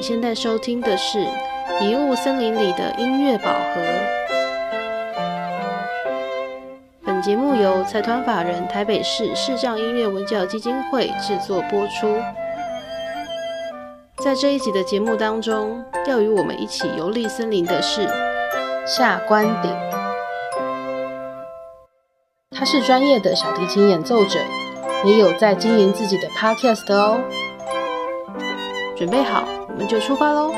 现在收听的是《迷雾森林里的音乐宝盒》。本节目由财团法人台北市视障音乐文教基金会制作播出。在这一集的节目当中，要与我们一起游历森林的是夏关鼎。他是专业的小提琴演奏者，也有在经营自己的 podcast 哦。准备好，们就出发喽！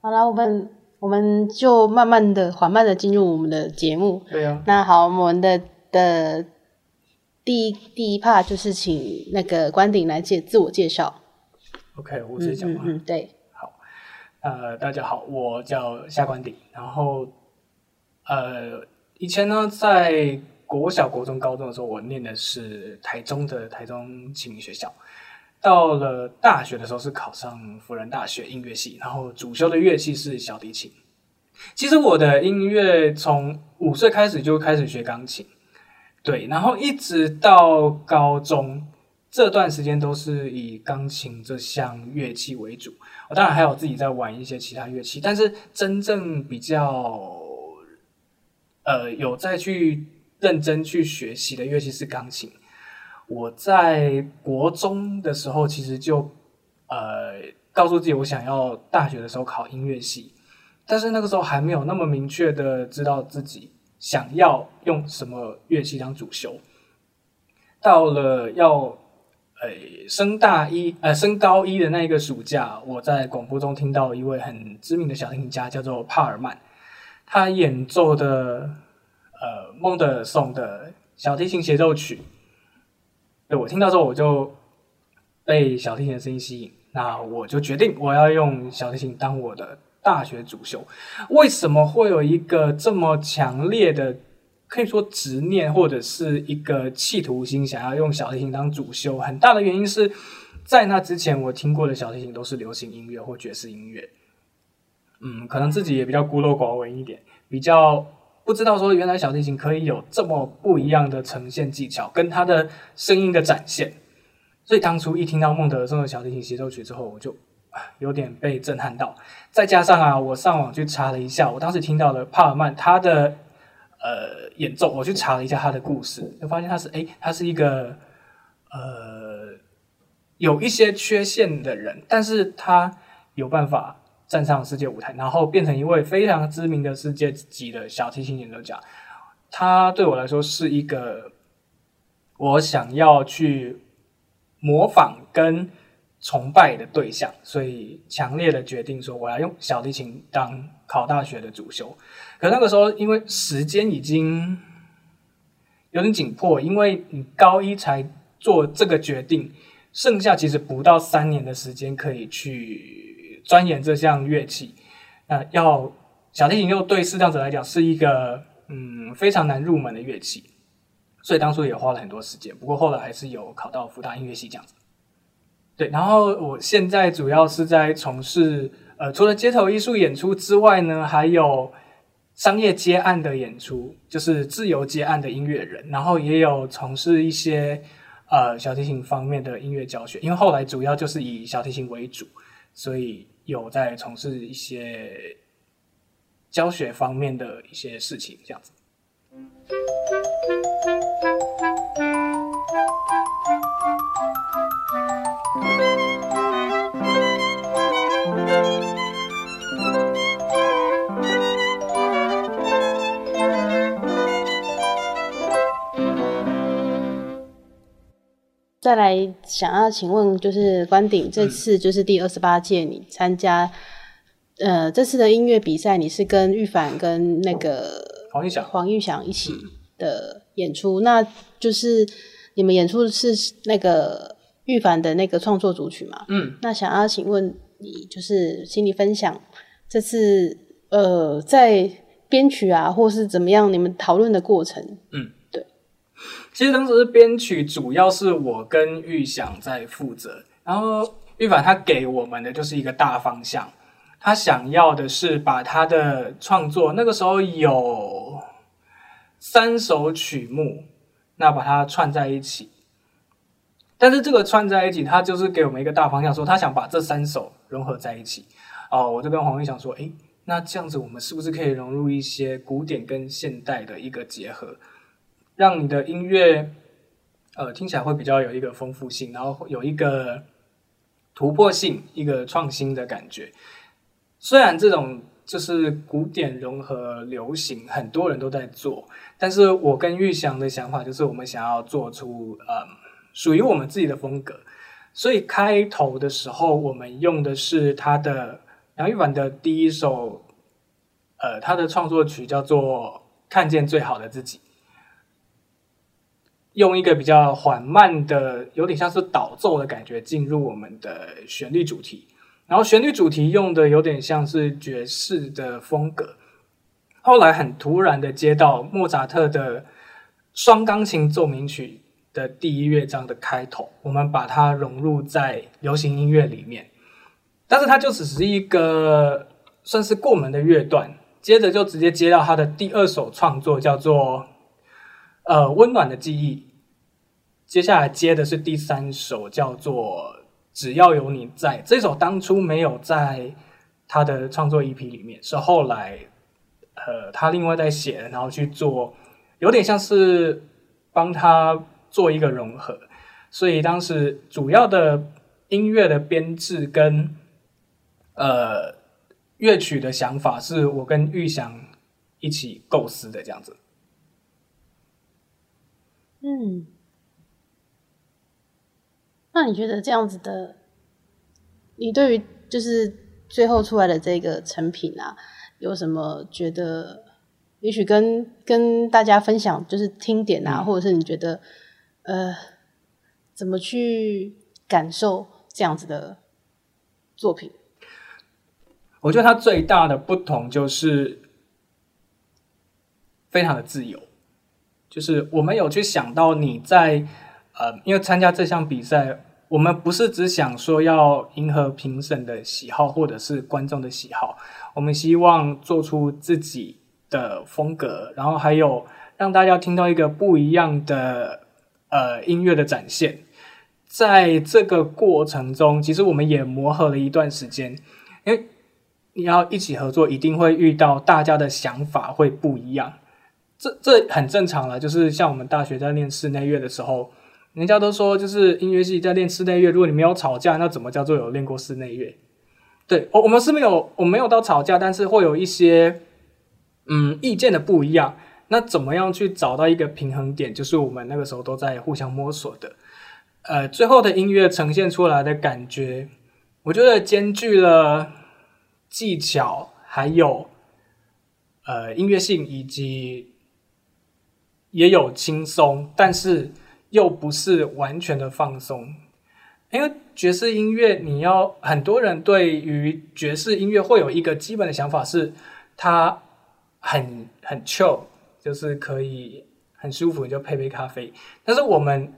好了，我们我们就慢慢的、缓慢的进入我们的节目。对啊，那好，我们的的第一第一 part 就是请那个关顶来介自我介绍。OK，我直接讲嘛。嗯嗯，对，呃，大家好，我叫夏关鼎。然后，呃，以前呢，在国小、国中、高中的时候，我念的是台中的台中启明学校。到了大学的时候，是考上辅仁大学音乐系，然后主修的乐器是小提琴。其实我的音乐从五岁开始就开始学钢琴，对，然后一直到高中这段时间都是以钢琴这项乐器为主。我当然还有自己在玩一些其他乐器，但是真正比较呃有再去认真去学习的乐器是钢琴。我在国中的时候，其实就呃告诉自己，我想要大学的时候考音乐系，但是那个时候还没有那么明确的知道自己想要用什么乐器当主修。到了要呃升大一呃升高一的那一个暑假，我在广播中听到一位很知名的小提琴家，叫做帕尔曼，他演奏的孟德尔颂的小提琴协奏曲。对我听到之后，我就被小提琴的声音吸引，那我就决定我要用小提琴当我的大学主修。为什么会有一个这么强烈的，可以说执念或者是一个企图心，想要用小提琴当主修？很大的原因是在那之前我听过的小提琴都是流行音乐或爵士音乐，嗯，可能自己也比较孤陋寡闻一点，比较。不知道说原来小提琴可以有这么不一样的呈现技巧，跟它的声音的展现。所以当初一听到孟德尔颂的小提琴协奏曲之后，我就有点被震撼到。再加上啊，我上网去查了一下，我当时听到了帕尔曼他的呃演奏，我去查了一下他的故事，就发现他是诶，他是一个呃有一些缺陷的人，但是他有办法。站上世界舞台，然后变成一位非常知名的世界级的小提琴演奏家。他对我来说是一个我想要去模仿跟崇拜的对象，所以强烈的决定说我要用小提琴当考大学的主修。可那个时候因为时间已经有点紧迫，因为你高一才做这个决定，剩下其实不到三年的时间可以去。钻研这项乐器，呃，要小提琴又对视障者来讲是一个嗯非常难入门的乐器，所以当初也花了很多时间。不过后来还是有考到福大音乐系这样子。对，然后我现在主要是在从事呃除了街头艺术演出之外呢，还有商业接案的演出，就是自由接案的音乐人，然后也有从事一些呃小提琴方面的音乐教学，因为后来主要就是以小提琴为主，所以。有在从事一些教学方面的一些事情，这样子。再来想要请问，就是关顶这次就是第二十八届，你参加呃这次的音乐比赛，你是跟玉凡跟那个黄玉祥黄玉祥一起的演出，那就是你们演出的是那个玉凡的那个创作主曲嘛？嗯，那想要请问你，就是请你分享这次呃在编曲啊，或是怎么样，你们讨论的过程？嗯。其实当时编曲主要是我跟玉祥在负责，然后玉凡他给我们的就是一个大方向，他想要的是把他的创作那个时候有三首曲目，那把它串在一起，但是这个串在一起，他就是给我们一个大方向，说他想把这三首融合在一起。哦，我就跟黄玉想说，诶，那这样子我们是不是可以融入一些古典跟现代的一个结合，让你的音乐，呃，听起来会比较有一个丰富性，然后有一个突破性、一个创新的感觉。虽然这种就是古典融合流行，很多人都在做，但是我跟玉祥的想法就是，我们想要做出呃属于我们自己的风格。所以开头的时候，我们用的是他的。杨玉凡的第一首，呃，他的创作曲叫做《看见最好的自己》，用一个比较缓慢的，有点像是导奏的感觉进入我们的旋律主题，然后旋律主题用的有点像是爵士的风格。后来很突然的接到莫扎特的双钢琴奏鸣曲的第一乐章的开头，我们把它融入在流行音乐里面。但是它就只是一个算是过门的乐段，接着就直接接到他的第二首创作，叫做呃温暖的记忆。接下来接的是第三首，叫做只要有你在。这首当初没有在他的创作 EP 里面，是后来呃他另外在写，然后去做，有点像是帮他做一个融合。所以当时主要的音乐的编制跟呃，乐曲的想法是我跟玉祥一起构思的，这样子。嗯，那你觉得这样子的，你对于就是最后出来的这个成品啊，有什么觉得？也许跟跟大家分享，就是听点啊，或者是你觉得呃，怎么去感受这样子的作品？我觉得它最大的不同就是非常的自由，就是我们有去想到你在呃，因为参加这项比赛，我们不是只想说要迎合评审的喜好或者是观众的喜好，我们希望做出自己的风格，然后还有让大家听到一个不一样的呃音乐的展现。在这个过程中，其实我们也磨合了一段时间，因为。你要一起合作，一定会遇到大家的想法会不一样，这这很正常了。就是像我们大学在练室内乐的时候，人家都说，就是音乐系在练室内乐，如果你没有吵架，那怎么叫做有练过室内乐？对，我我们是没有，我没有到吵架，但是会有一些嗯意见的不一样。那怎么样去找到一个平衡点？就是我们那个时候都在互相摸索的。呃，最后的音乐呈现出来的感觉，我觉得兼具了。技巧还有呃音乐性，以及也有轻松，但是又不是完全的放松。因为爵士音乐，你要很多人对于爵士音乐会有一个基本的想法，是它很很 chill，就是可以很舒服，你就配杯咖啡。但是我们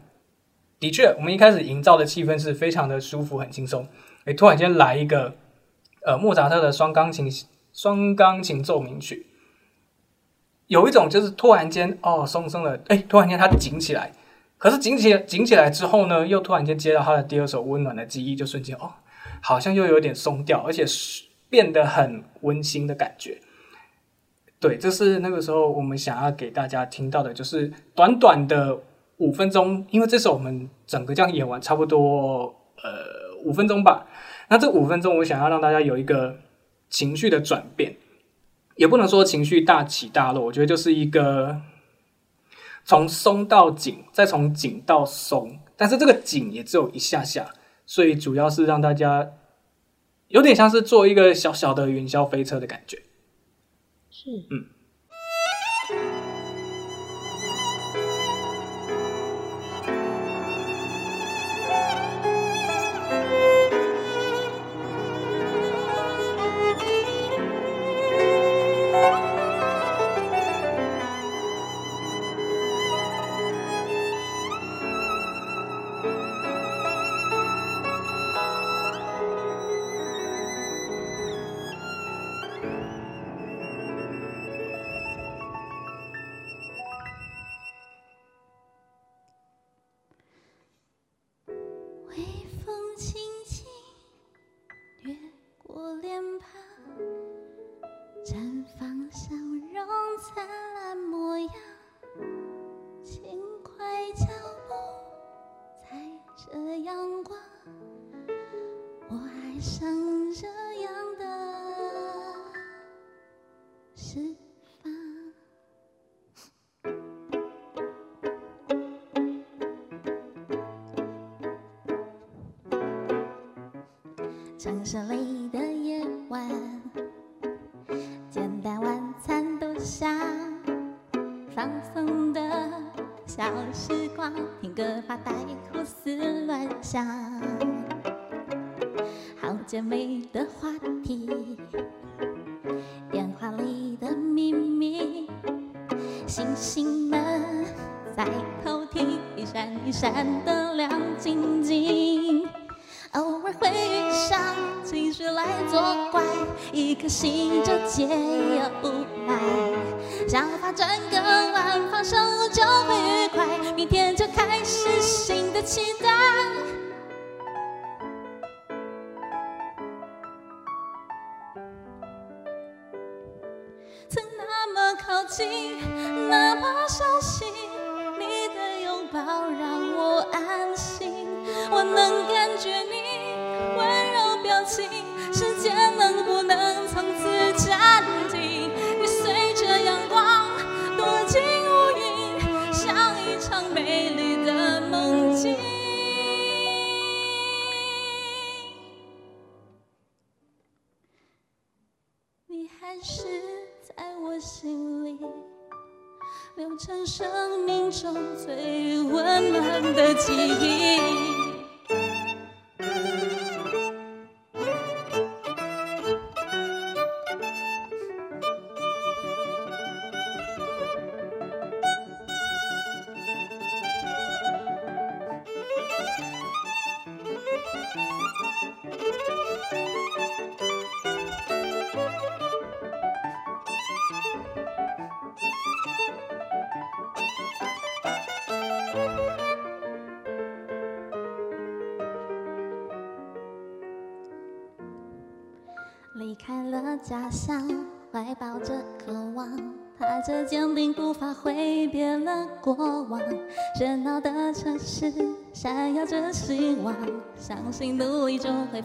的确，我们一开始营造的气氛是非常的舒服、很轻松。哎，突然间来一个。呃，莫扎特的双钢琴双钢琴奏鸣曲，有一种就是突然间哦松松的，哎，突然间它紧起来，可是紧起来紧起来之后呢，又突然间接到他的第二首温暖的记忆，就瞬间哦，好像又有点松掉，而且变得很温馨的感觉。对，这是那个时候我们想要给大家听到的，就是短短的五分钟，因为这首我们整个这样演完差不多呃五分钟吧。那这五分钟，我想要让大家有一个情绪的转变，也不能说情绪大起大落，我觉得就是一个从松到紧，再从紧到松，但是这个紧也只有一下下，所以主要是让大家有点像是坐一个小小的云霄飞车的感觉。是，嗯。像这样的释放。城市里的夜晚，简单晚餐都像放松的小时光，听歌发呆，闪得亮晶晶。偶尔会遇上情绪来作怪，一颗心就解忧成生命中最温暖的记忆。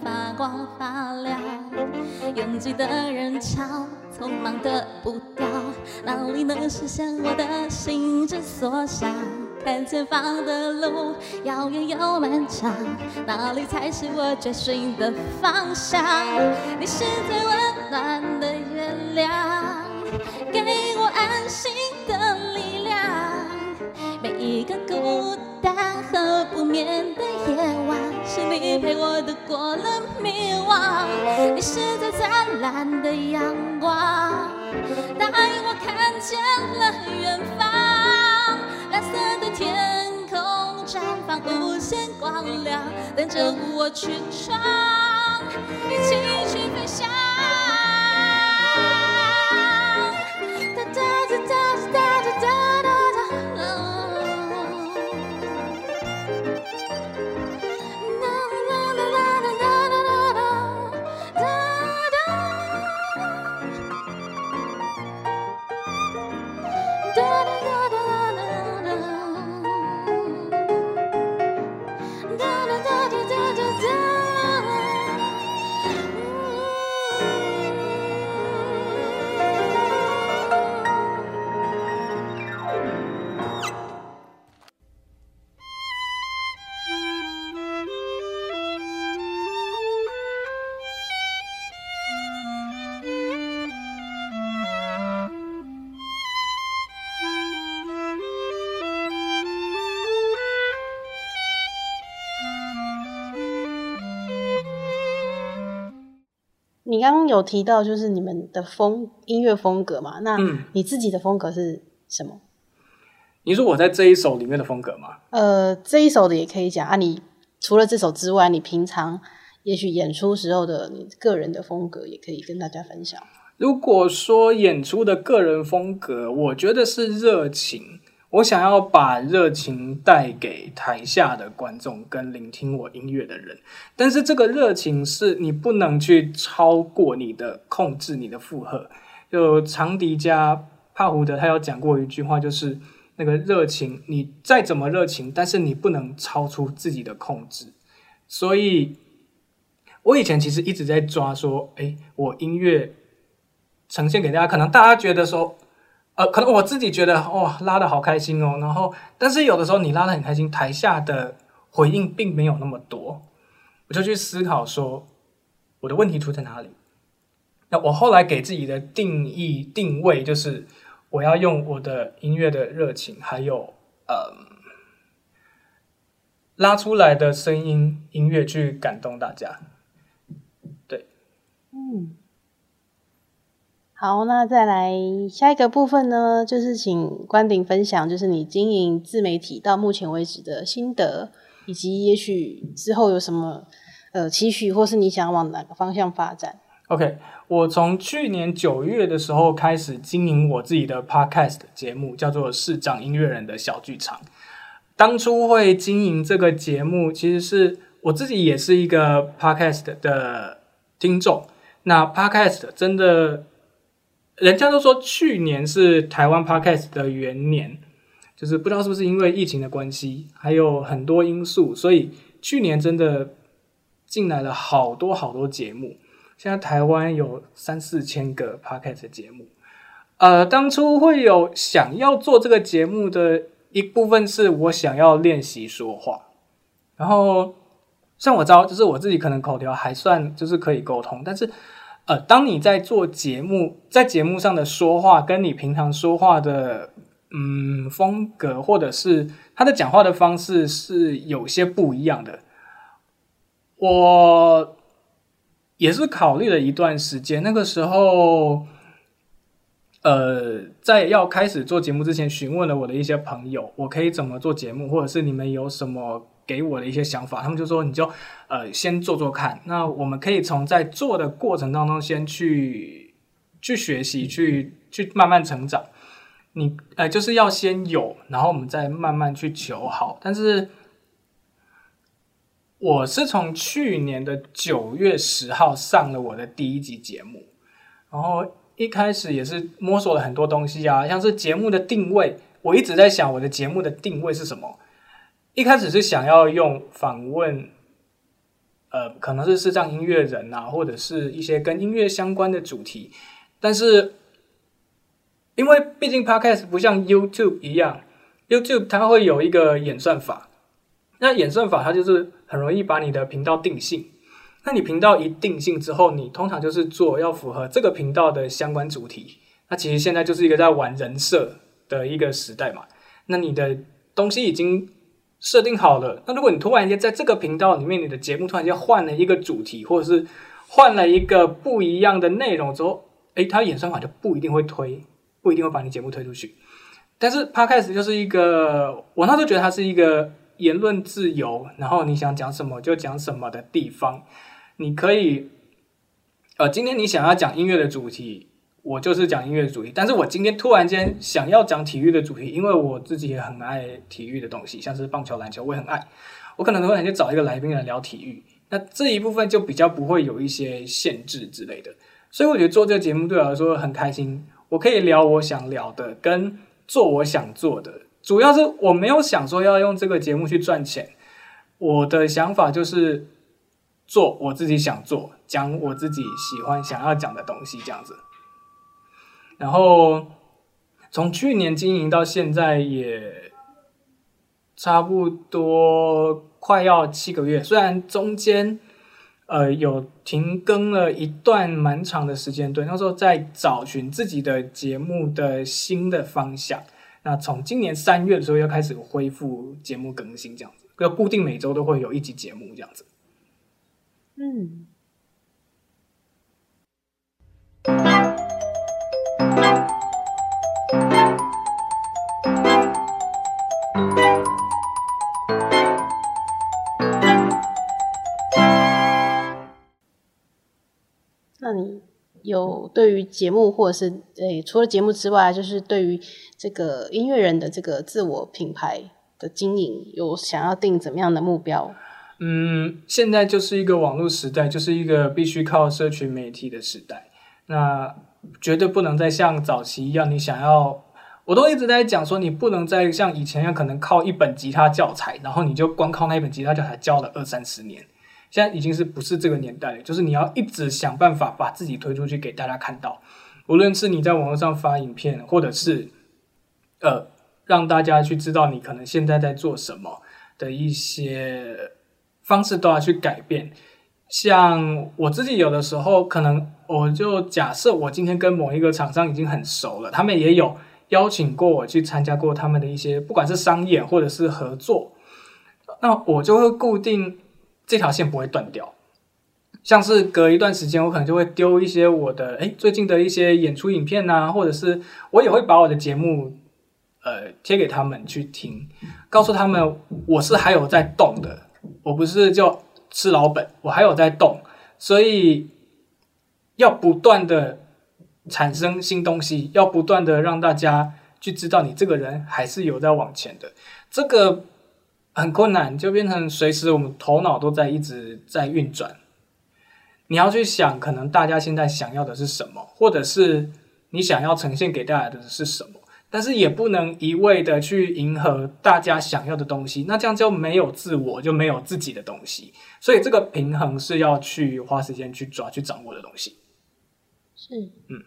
发光发亮。拥挤的人潮，匆忙的步调，哪里能实现我的心之所想？看前方的路遥远又漫长，哪里才是我追寻的方向？你是最温暖一个孤单和不眠的夜晚，是你陪我度过了迷惘。你是最灿烂的阳光，带我看见了远方。蓝色的天空绽放无限光亮，等着我去闯，一起去飞翔。刚刚有提到就是你们的风音乐风格嘛？那嗯你自己的风格是什么？你说我在这一首里面的风格吗？呃，这一首的也可以讲啊。你除了这首之外，你平常也许演出时候的你个人的风格也可以跟大家分享。如果说演出的个人风格，我觉得是热情。我想要把热情带给台下的观众跟聆听我音乐的人，但是这个热情是你不能去超过你的控制，你的负荷。就长笛家帕胡德他有讲过一句话，就是那个热情，你再怎么热情，但是你不能超出自己的控制。所以，我以前其实一直在抓说，哎，我音乐呈现给大家，可能大家觉得说，呃，可能我自己觉得哇拉的好开心哦，然后但是有的时候你拉的很开心，台下的回应并没有那么多，我就去思考说，我的问题出在哪里？那我后来给自己的定义定位就是，我要用我的音乐的热情，还有呃拉出来的声音音乐去感动大家。对，嗯，好，那再来下一个部分呢，就是请关顶分享，就是你经营自媒体到目前为止的心得，以及也许之后有什么呃期许，或是你想往哪个方向发展？OK。我从去年九月的时候开始经营我自己的 podcast 节目，叫做《市长音乐人的小剧场》。当初会经营这个节目，其实是我自己也是一个 podcast 的听众。那 podcast 真的，人家都说去年是台湾 podcast 的元年，就是不知道是不是因为疫情的关系，还有很多因素，所以去年真的进来了好多好多节目。现在台湾有三四千个 podcast 节目，呃，当初会有想要做这个节目的一部分是我想要练习说话，然后像我知道，就是我自己可能口条还算就是可以沟通，但是呃，当你在做节目，在节目上的说话，跟你平常说话的嗯风格，或者是他的讲话的方式是有些不一样的，我。也是考虑了一段时间，那个时候，呃，在要开始做节目之前，询问了我的一些朋友，我可以怎么做节目，或者是你们有什么给我的一些想法，他们就说你就呃先做做看。那我们可以从在做的过程当中先去去学习，去去慢慢成长。你呃就是要先有，然后我们再慢慢去求好，但是。我是从去年的九月十号上了我的第一集节目，然后一开始也是摸索了很多东西啊，像是节目的定位，我一直在想我的节目的定位是什么。一开始是想要用访问，呃，可能是视障音乐人啊，或者是一些跟音乐相关的主题，但是因为毕竟 Podcast 不像 YouTube 一样，YouTube 它会有一个演算法，那演算法它就是。很容易把你的频道定性，那你频道一定性之后，你通常就是做要符合这个频道的相关主题。那其实现在就是一个在玩人设的一个时代嘛。那你的东西已经设定好了，那如果你突然间在这个频道里面，你的节目突然间换了一个主题，或者是换了一个不一样的内容之后，诶，它演算法就不一定会推，不一定会把你节目推出去。但是 Podcast 就是一个，我那时候觉得它是一个。言论自由，然后你想讲什么就讲什么的地方，你可以，呃，今天你想要讲音乐的主题，我就是讲音乐主题。但是我今天突然间想要讲体育的主题，因为我自己也很爱体育的东西，像是棒球、篮球，我也很爱。我可能突然间找一个来宾来聊体育，那这一部分就比较不会有一些限制之类的。所以我觉得做这个节目对我来说很开心，我可以聊我想聊的，跟做我想做的。主要是我没有想说要用这个节目去赚钱，我的想法就是做我自己想做，讲我自己喜欢想要讲的东西这样子。然后从去年经营到现在也差不多快要七个月，虽然中间呃有停更了一段蛮长的时间，对，那时候在找寻自己的节目的新的方向。那从今年三月的时候又开始恢复节目更新，这样子，要固定每周都会有一集节目这样子。嗯。有对于节目，或者是诶，除了节目之外，就是对于这个音乐人的这个自我品牌的经营，有想要定怎么样的目标？嗯，现在就是一个网络时代，就是一个必须靠社群媒体的时代。那绝对不能再像早期一样，你想要，我都一直在讲说，你不能再像以前一样，可能靠一本吉他教材，然后你就光靠那一本吉他教材教了二三十年。现在已经是不是这个年代了，就是你要一直想办法把自己推出去给大家看到，无论是你在网络上发影片，或者是呃让大家去知道你可能现在在做什么的一些方式都要去改变。像我自己有的时候，可能我就假设我今天跟某一个厂商已经很熟了，他们也有邀请过我去参加过他们的一些，不管是商业或者是合作，那我就会固定这条线不会断掉。像是隔一段时间，我可能就会丢一些我的诶最近的一些演出影片呐、或者是我也会把我的节目呃贴给他们去听，告诉他们我是还有在动的，我不是就吃老本，我还有在动，所以要不断的产生新东西，要不断的让大家去知道你这个人还是有在往前的，这个很困难，就变成随时我们头脑都在一直在运转。你要去想，可能大家现在想要的是什么，或者是你想要呈现给大家的是什么，但是也不能一味的去迎合大家想要的东西，那这样就没有自我，就没有自己的东西。所以这个平衡是要去花时间去抓、去掌握的东西。是，嗯。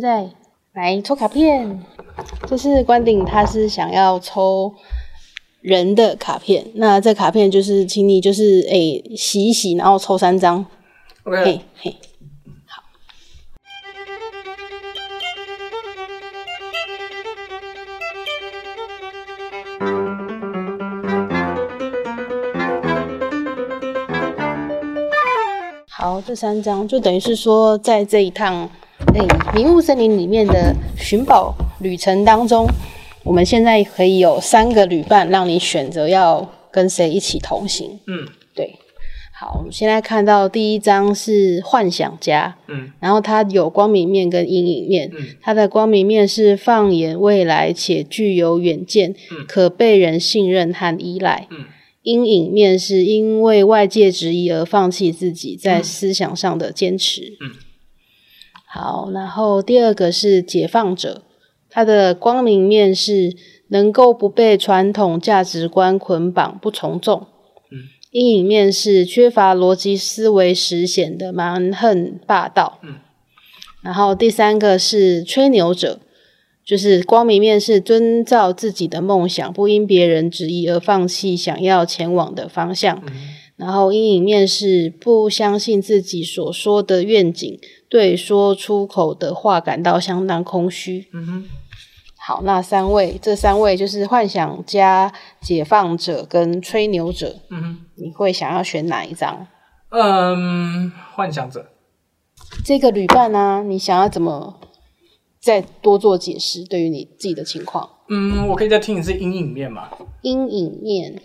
现在来抽卡片，这是关顶，他是想要抽人的卡片。那这卡片就是，请你就是诶、洗一洗，然后抽三张。OK，嘿嘿，好。好，这三张就等于是说，在这一趟诶迷雾森林里面的寻宝旅程当中，我们现在可以有三个旅伴，让你选择要跟谁一起同行。嗯对，好，我们现在看到第一张是幻想家，嗯然后它有光明面跟阴影面。嗯它的光明面是放眼未来且具有远见，嗯可被人信任和依赖。嗯阴影面是因为外界质疑而放弃自己在思想上的坚持。嗯好，然后第二个是解放者，他的光明面是能够不被传统价值观捆绑，不从众。嗯，阴影面是缺乏逻辑思维时显得蛮横霸道。嗯，然后第三个是吹牛者，就是光明面是遵照自己的梦想，不因别人质疑而放弃想要前往的方向。嗯然后阴影面是不相信自己所说的愿景，对说出口的话感到相当空虚。嗯哼，好，那三位，这三位就是幻想家、解放者跟吹牛者，嗯哼，你会想要选哪一张？嗯，幻想者，这个旅伴呢、你想要怎么再多做解释？对于你自己的情况，嗯，我可以再听一次阴影面吗？阴影面，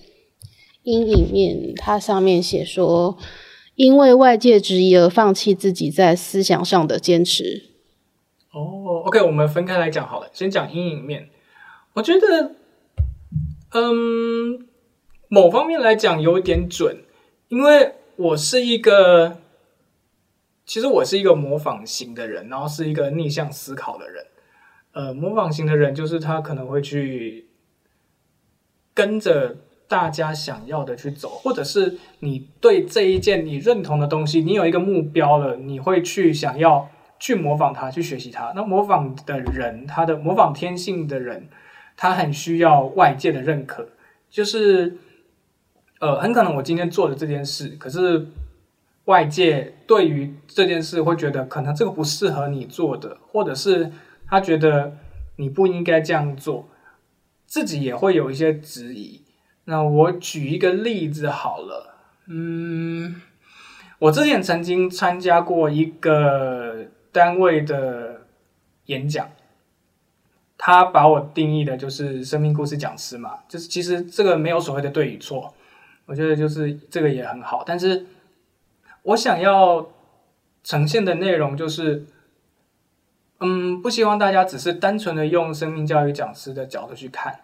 阴影面，它上面写说，因为外界质疑而放弃自己在思想上的坚持。哦，OK，我们分开来讲好了。先讲阴影面，我觉得，嗯，某方面来讲有点准，因为我是一个，其实我是一个模仿型的人，然后是一个逆向思考的人。呃，模仿型的人就是他可能会去跟着大家想要的去走，或者是你对这一件你认同的东西，你有一个目标了，你会去想要去模仿它，去学习它。那模仿的人，他的模仿天性的人，他很需要外界的认可，就是呃，很可能我今天做的这件事，可是外界对于这件事会觉得可能这个不适合你做的，或者是他觉得你不应该这样做，自己也会有一些质疑。那我举一个例子好了，嗯，我之前曾经参加过一个单位的演讲，他把我定义的就是生命故事讲师嘛，就是其实这个没有所谓的对与错，我觉得就是这个也很好，但是我想要呈现的内容就是，嗯，不希望大家只是单纯的用生命教育讲师的角度去看。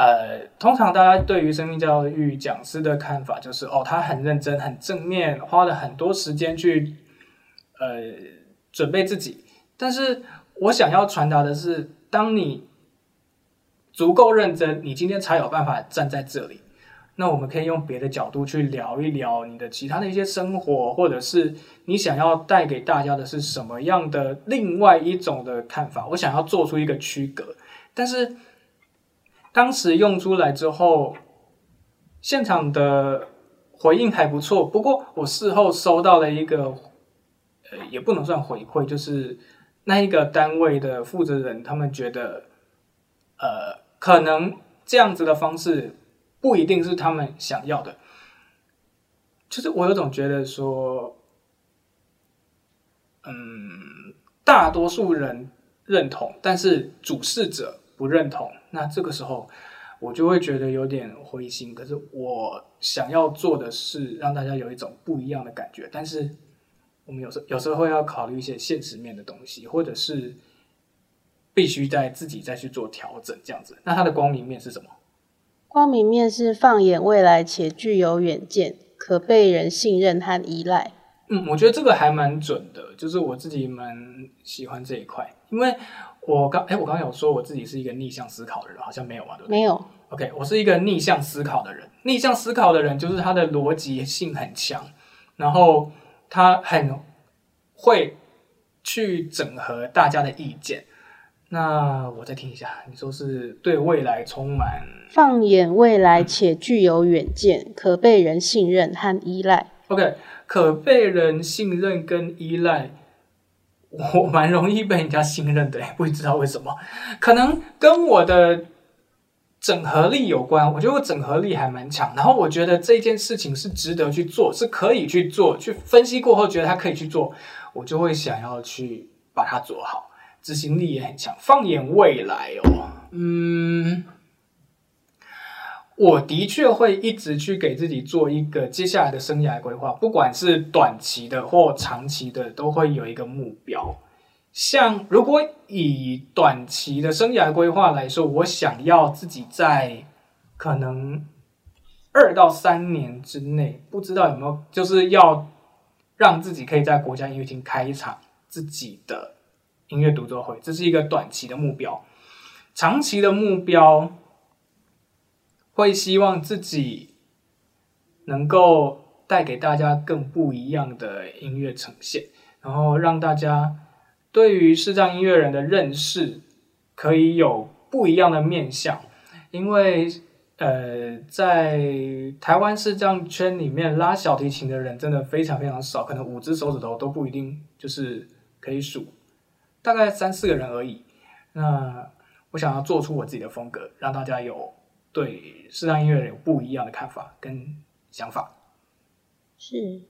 呃，通常大家对于生命教育讲师的看法就是，哦，他很认真、很正面，花了很多时间去呃准备自己。但是我想要传达的是，当你足够认真，你今天才有办法站在这里。那我们可以用别的角度去聊一聊你的其他的一些生活，或者是你想要带给大家的是什么样的另外一种的看法。我想要做出一个区隔，但是当时用出来之后，现场的回应还不错。不过我事后收到了一个，呃，也不能算回馈，就是那一个单位的负责人，他们觉得，呃，可能这样子的方式不一定是他们想要的。就是我有种觉得说，嗯，大多数人认同，但是主事者不认同。那这个时候，我就会觉得有点灰心。可是我想要做的是让大家有一种不一样的感觉，但是我们有时有时候会要考虑一些现实面的东西，或者是必须在自己再去做调整，这样子。那它的光明面是什么？光明面是放眼未来且具有远见，可被人信任和依赖。嗯，我觉得这个还蛮准的，就是我自己蛮喜欢这一块，因为我刚哎，我刚刚有说我自己是一个逆向思考的人，好像没有嘛，对不对？没有，OK，我是一个逆向思考的人。逆向思考的人就是他的逻辑性很强，然后他很会去整合大家的意见。那我再听一下，你说是对未来充满放眼未来且具有远见，可被人信任和依赖。OK，可被人信任跟依赖，我蛮容易被人家信任的，不知道为什么，可能跟我的整合力有关。我觉得我整合力还蛮强，然后我觉得这件事情是值得去做，是可以去做，去分析过后觉得它可以去做，我就会想要去把它做好。执行力也很强。放眼未来哦，嗯，我的确会一直去给自己做一个接下来的生涯规划，不管是短期的或长期的，都会有一个目标。像如果以短期的生涯规划来说，我想要自己在可能二到三年之内，不知道有没有，就是要让自己可以在国家音乐厅开一场自己的音乐独奏会，这是一个短期的目标。长期的目标会希望自己能够带给大家更不一样的音乐呈现，然后让大家对于视障音乐人的认识可以有不一样的面向，因为呃，在台湾视障圈里面拉小提琴的人真的非常非常少，可能五只手指头都不一定就是可以数，大概三四个人而已。那我想要做出我自己的风格，让大家有对适当音乐人有不一样的看法跟想法。是。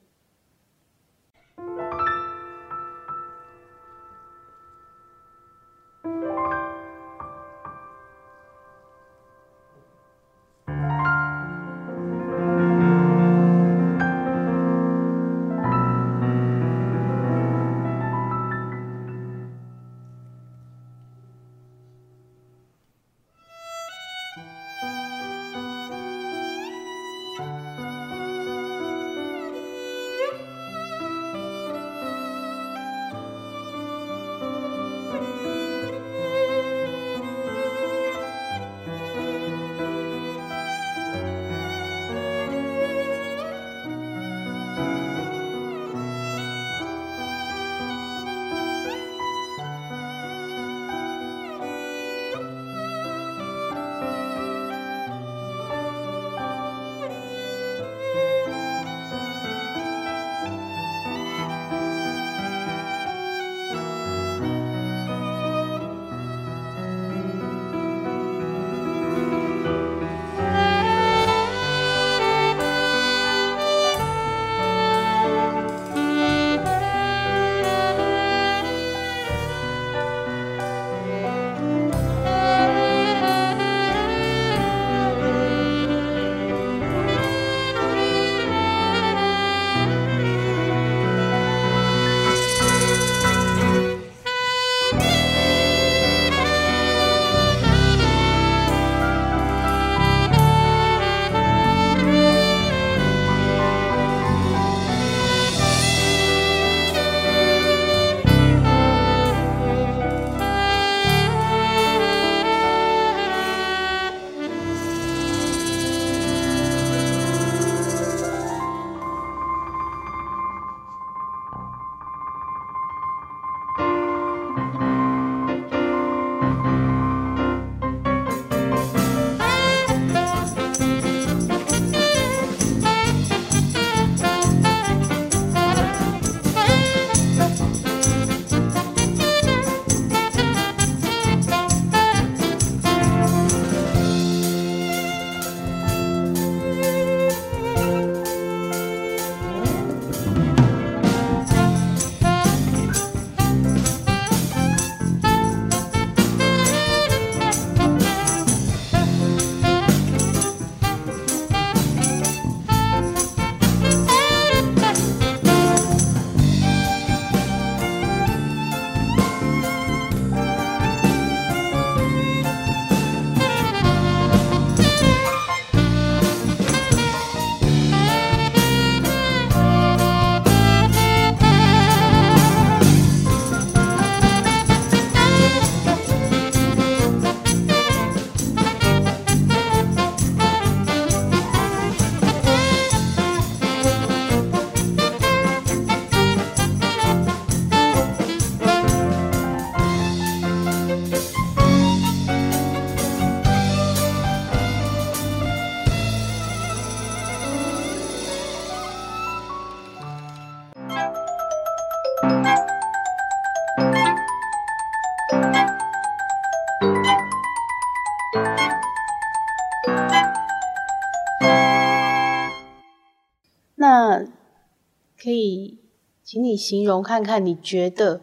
你形容看看，你觉得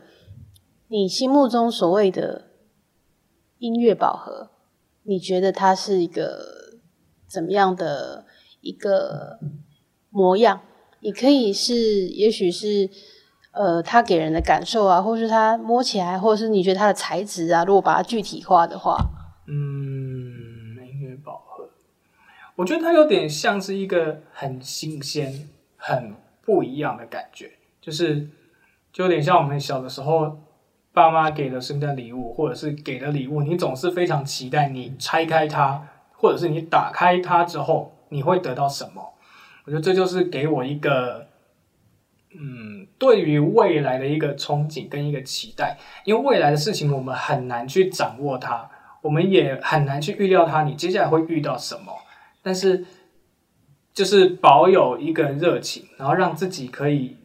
你心目中所谓的音乐饱和，你觉得它是一个怎么样的一个模样？你可以是，也许是呃，它给人的感受啊，或是它摸起来，或是你觉得它的材质啊，如果把它具体化的话，嗯，音乐饱和，我觉得它有点像是一个很新鲜、很不一样的感觉，就是就有点像我们小的时候，爸妈给的圣诞礼物，或者是给的礼物，你总是非常期待你拆开它，或者是你打开它之后，你会得到什么？我觉得这就是给我一个，嗯，对于未来的一个憧憬跟一个期待，因为未来的事情我们很难去掌握它，我们也很难去预料它，你接下来会遇到什么。但是，就是保有一个热情，然后让自己可以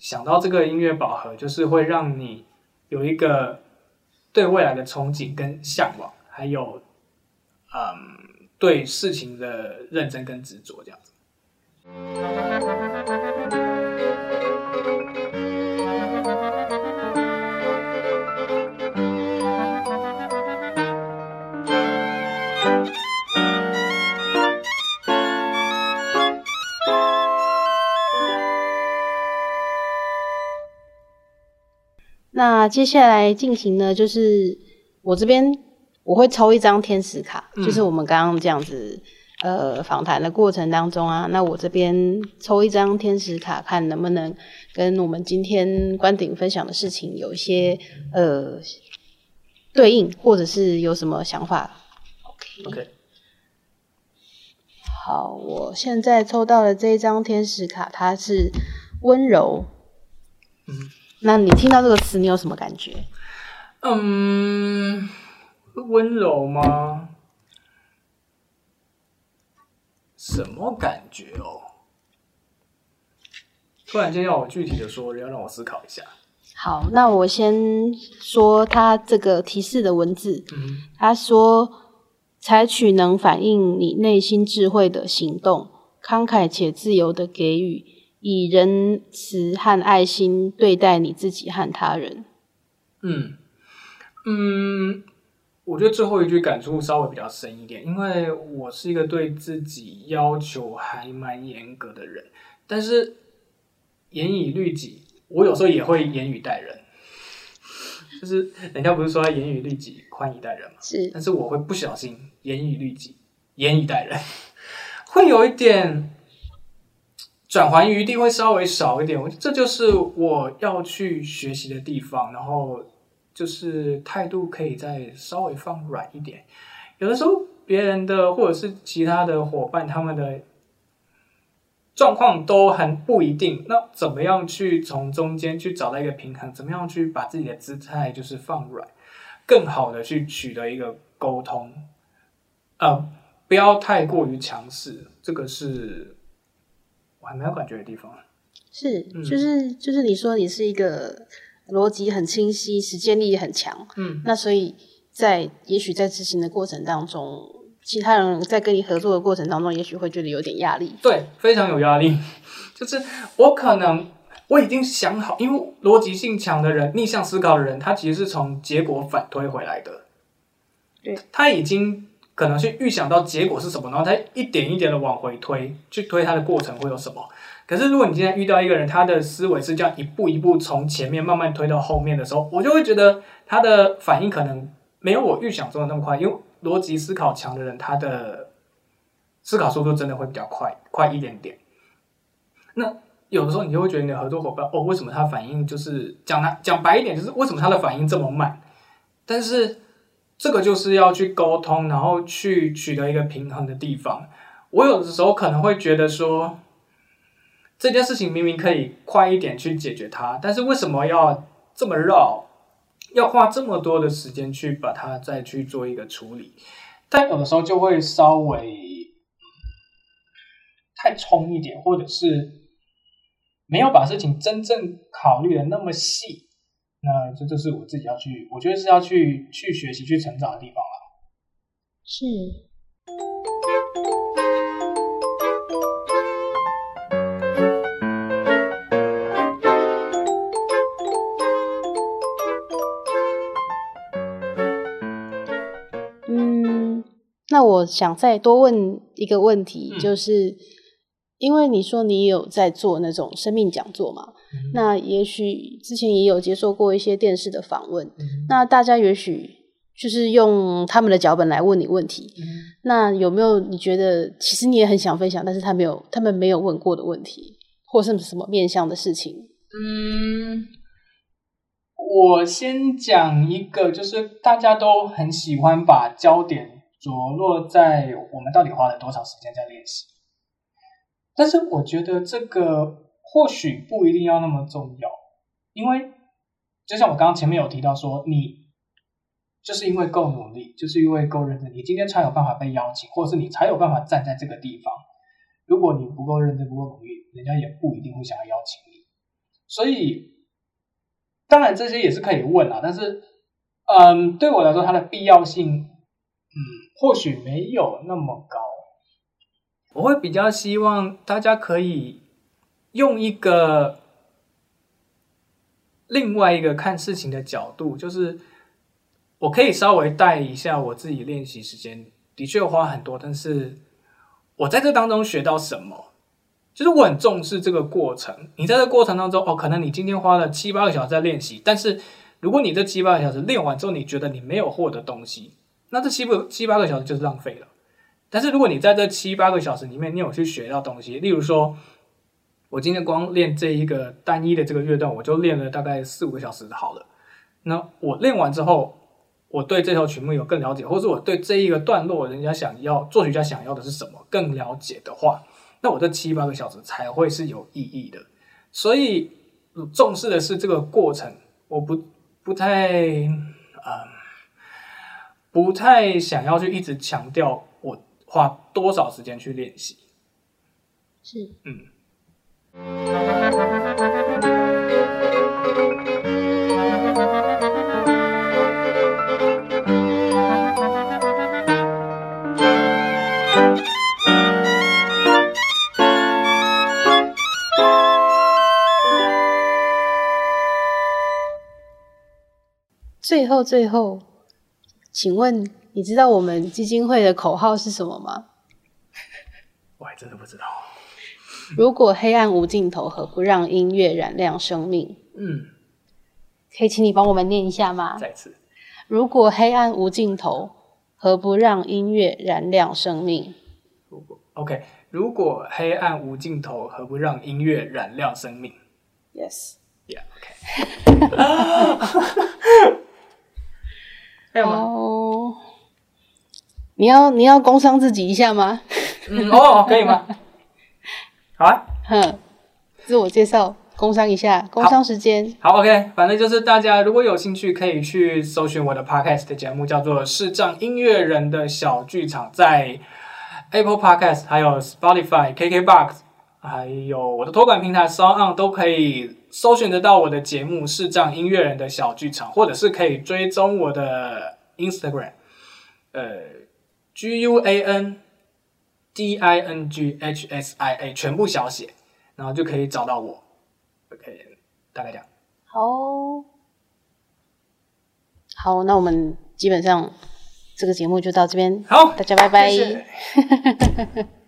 想到这个音乐饱和，就是会让你有一个对未来的憧憬跟向往，还有，嗯，对事情的认真跟执着，这样子。那接下来进行呢，就是我这边我会抽一张天使卡，嗯就是我们刚刚这样子呃访谈的过程当中啊，那我这边抽一张天使卡，看能不能跟我们今天关顶分享的事情有一些呃对应，或者是有什么想法。OK，, OK，好，我现在抽到的这一张天使卡，它是温柔。嗯那你听到这个词，你有什么感觉？嗯，温柔吗？什么感觉哦？突然间要我具体的说，要让我思考一下。好，那我先说他这个提示的文字。嗯他说：“采取能反映你内心智慧的行动，慷慨且自由的给予，以仁慈和爱心对待你自己和他人。嗯嗯，我觉得最后一句感触稍微比较深一点，因为我是一个对自己要求还蛮严格的人，但是严以律己，我有时候也会严以待人。就是人家不是说要严以律己，宽以待人嘛？是但是我会不小心严以律己，严以待人，会有一点转圜余地会稍微少一点。我这就是我要去学习的地方，然后就是态度可以再稍微放软一点。有的时候别人的或者是其他的伙伴他们的状况都很不一定，那怎么样去从中间去找到一个平衡？怎么样去把自己的姿态就是放软？更好的去取得一个沟通，呃，不要太过于强势，这个是还蛮有感觉的地方。是，嗯就是就是你说你是一个逻辑很清晰、实践力也很强，嗯那所以在也许在执行的过程当中，其他人在跟你合作的过程当中，也许会觉得有点压力。对，非常有压力。就是我可能我已经想好，因为逻辑性强的人、逆向思考的人，他其实是从结果反推回来的。对，他已经可能去预想到结果是什么，然后他一点一点的往回推，去推他的过程会有什么。可是如果你今天遇到一个人，他的思维是这样一步一步从前面慢慢推到后面的时候，我就会觉得他的反应可能没有我预想中的那么快，因为逻辑思考强的人，他的思考速度真的会比较快，快一点点。那有的时候你就会觉得你的合作伙伴，哦，为什么他反应就是讲他讲白一点，就是为什么他的反应这么慢？但是这个就是要去沟通，然后去取得一个平衡的地方。我有的时候可能会觉得说，这件事情明明可以快一点去解决它，但是为什么要这么绕？要花这么多的时间去把它再去做一个处理？但有的时候就会稍微太冲一点，或者是没有把事情真正考虑的那么细。那这就是我自己要去，我觉得是要去去学习、去成长的地方了。是。嗯，那我想再多问一个问题，就是因为你说你有在做那种生命讲座嘛？那也许之前也有接受过一些电视的访问，那大家也许就是用他们的脚本来问你问题。那有没有你觉得其实你也很想分享，但是他没有，他们没有问过的问题，或是什么面向的事情？嗯，我先讲一个，就是大家都很喜欢把焦点着落在我们到底花了多少时间在练习，但是我觉得这个。或许不一定要那么重要，因为就像我刚刚前面有提到说，你就是因为够努力，就是因为够认真，你今天才有办法被邀请，或者是你才有办法站在这个地方。如果你不够认真、不够努力，人家也不一定会想要邀请你。所以，当然这些也是可以问啊，但是，嗯，对我来说，它的必要性，嗯，或许没有那么高。我会比较希望大家可以。用一个另外一个看事情的角度，就是我可以稍微带一下我自己练习时间，的确花很多，但是我在这当中学到什么，就是我很重视这个过程。你在这过程当中，哦，可能你今天花了七八个小时在练习，但是如果你这七八个小时练完之后，你觉得你没有获得东西，那这七八七八个小时就是浪费了。但是如果你在这七八个小时里面，你有去学到东西，例如说。我今天光练这一个单一的这个乐段，我就练了大概四五个小时好了。那我练完之后，我对这条曲目有更了解，或者我对这一个段落，人家想要作曲家想要的是什么更了解的话，那我这七八个小时才会是有意义的。所以重视的是这个过程，我不不太啊，不太想要去一直强调我花多少时间去练习。是，嗯。最后，最后，请问你知道我们基金会的口号是什么吗？我还真的不知道。如果黑暗无尽头，何不让音乐燃亮生命？嗯，可以请你帮我们念一下吗？再次，如果黑暗无尽头，何不让音乐燃亮生命？如果 OK，如果黑暗无尽头，何不让音乐燃亮生命？Yes，Yeah，OK。哦，你要你要工伤自己一下吗？嗯，哦，可以吗？好啊，哼，自我介绍，工商一下，工商时间。好，OK，反正就是大家如果有兴趣，可以去搜寻我的 Podcast 的节目，叫做《视障音乐人的小剧场》，在 Apple Podcast、还有 Spotify、KKBox，还有我的托管平台 s o n 都可以搜寻得到我的节目《视障音乐人的小剧场》，或者是可以追踪我的 Instagram，呃，GUAN。D I N G H S I A 全部小写，然后就可以找到我。OK，大概这样。好，好，那我们基本上这个节目就到这边。好，大家拜拜。